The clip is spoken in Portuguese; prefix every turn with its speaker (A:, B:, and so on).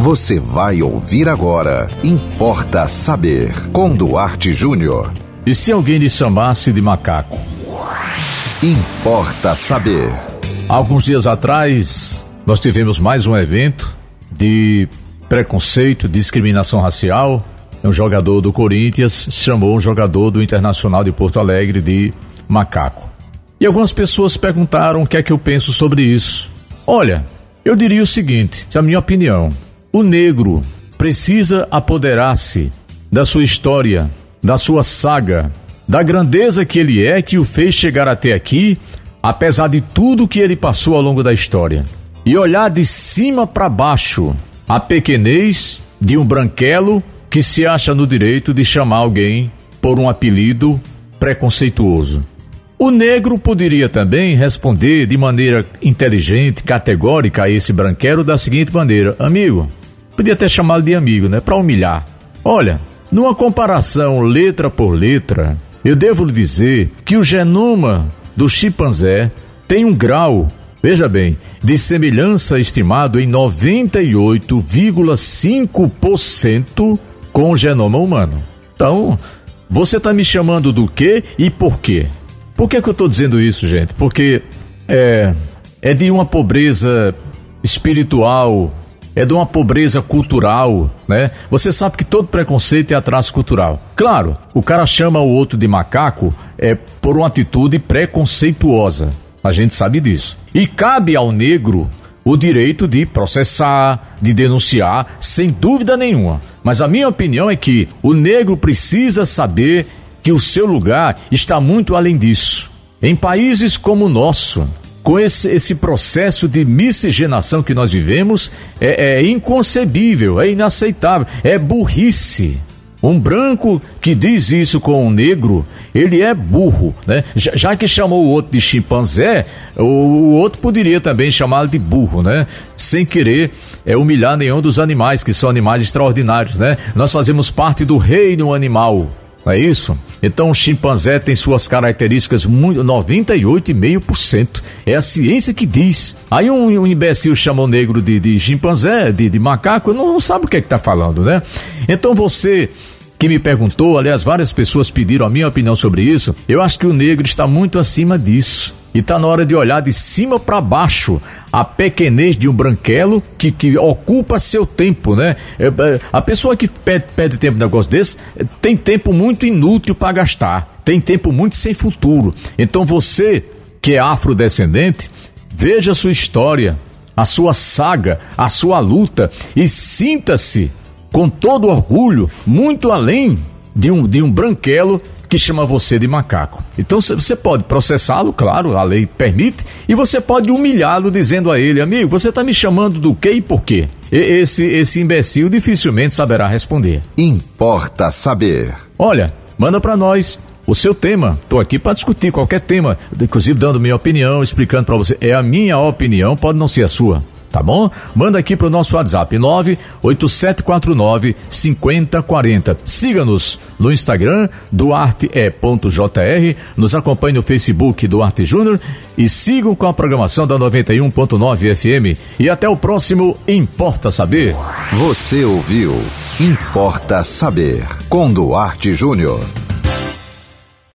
A: Você vai ouvir agora. Importa saber. Com Duarte Júnior.
B: E se alguém lhe chamasse de macaco?
A: Importa saber.
B: Alguns dias atrás, nós tivemos mais um evento de preconceito, discriminação racial. Um jogador do Corinthians chamou um jogador do Internacional de Porto Alegre de macaco. E algumas pessoas perguntaram o que é que eu penso sobre isso. Olha, eu diria o seguinte, a minha opinião: o negro precisa apoderar-se da sua história, da sua saga, da grandeza que ele é que o fez chegar até aqui, apesar de tudo que ele passou ao longo da história. E olhar de cima para baixo a pequenez de um branquelo que se acha no direito de chamar alguém por um apelido preconceituoso. O negro poderia também responder de maneira inteligente, categórica a esse branquelo da seguinte maneira: Amigo, podia até chamá-lo de amigo, né? Para humilhar. Olha, numa comparação letra por letra, eu devo lhe dizer que o genoma do chimpanzé tem um grau Veja bem, de semelhança estimado em 98,5% com o genoma humano. Então, você está me chamando do quê e por quê? Por que, que eu estou dizendo isso, gente? Porque é, é de uma pobreza espiritual, é de uma pobreza cultural, né? Você sabe que todo preconceito é atraso cultural. Claro, o cara chama o outro de macaco é por uma atitude preconceituosa. A gente sabe disso. E cabe ao negro o direito de processar, de denunciar, sem dúvida nenhuma. Mas a minha opinião é que o negro precisa saber que o seu lugar está muito além disso. Em países como o nosso, com esse, esse processo de miscigenação que nós vivemos, é, é inconcebível, é inaceitável, é burrice. Um branco que diz isso com um negro, ele é burro, né? Já, já que chamou o outro de chimpanzé, o, o outro poderia também chamá-lo de burro, né? Sem querer é, humilhar nenhum dos animais, que são animais extraordinários, né? Nós fazemos parte do reino animal, é isso? Então o chimpanzé tem suas características muito 98,5%. É a ciência que diz. Aí um, um imbecil chama o negro de, de chimpanzé, de, de macaco, não, não sabe o que é que está falando, né? Então você que me perguntou, aliás, várias pessoas pediram a minha opinião sobre isso. Eu acho que o negro está muito acima disso. E está na hora de olhar de cima para baixo a pequenez de um branquelo que, que ocupa seu tempo, né? É, é, a pessoa que perde, perde tempo num negócio desse é, tem tempo muito inútil para gastar, tem tempo muito sem futuro. Então você que é afrodescendente, veja a sua história, a sua saga, a sua luta e sinta-se com todo orgulho, muito além de um, de um branquelo que chama você de macaco. Então você pode processá-lo, claro, a lei permite, e você pode humilhá-lo dizendo a ele, amigo, você está me chamando do quê e por quê? E esse, esse imbecil dificilmente saberá responder.
A: Importa saber.
B: Olha, manda para nós o seu tema. Estou aqui para discutir qualquer tema, inclusive dando minha opinião, explicando para você. É a minha opinião, pode não ser a sua tá bom? Manda aqui pro nosso WhatsApp 98749 5040. Siga-nos no Instagram duarte.jr, nos acompanhe no Facebook Duarte Júnior e sigam com a programação da 91.9 FM. E até o próximo Importa Saber.
A: Você ouviu Importa Saber com Duarte Júnior.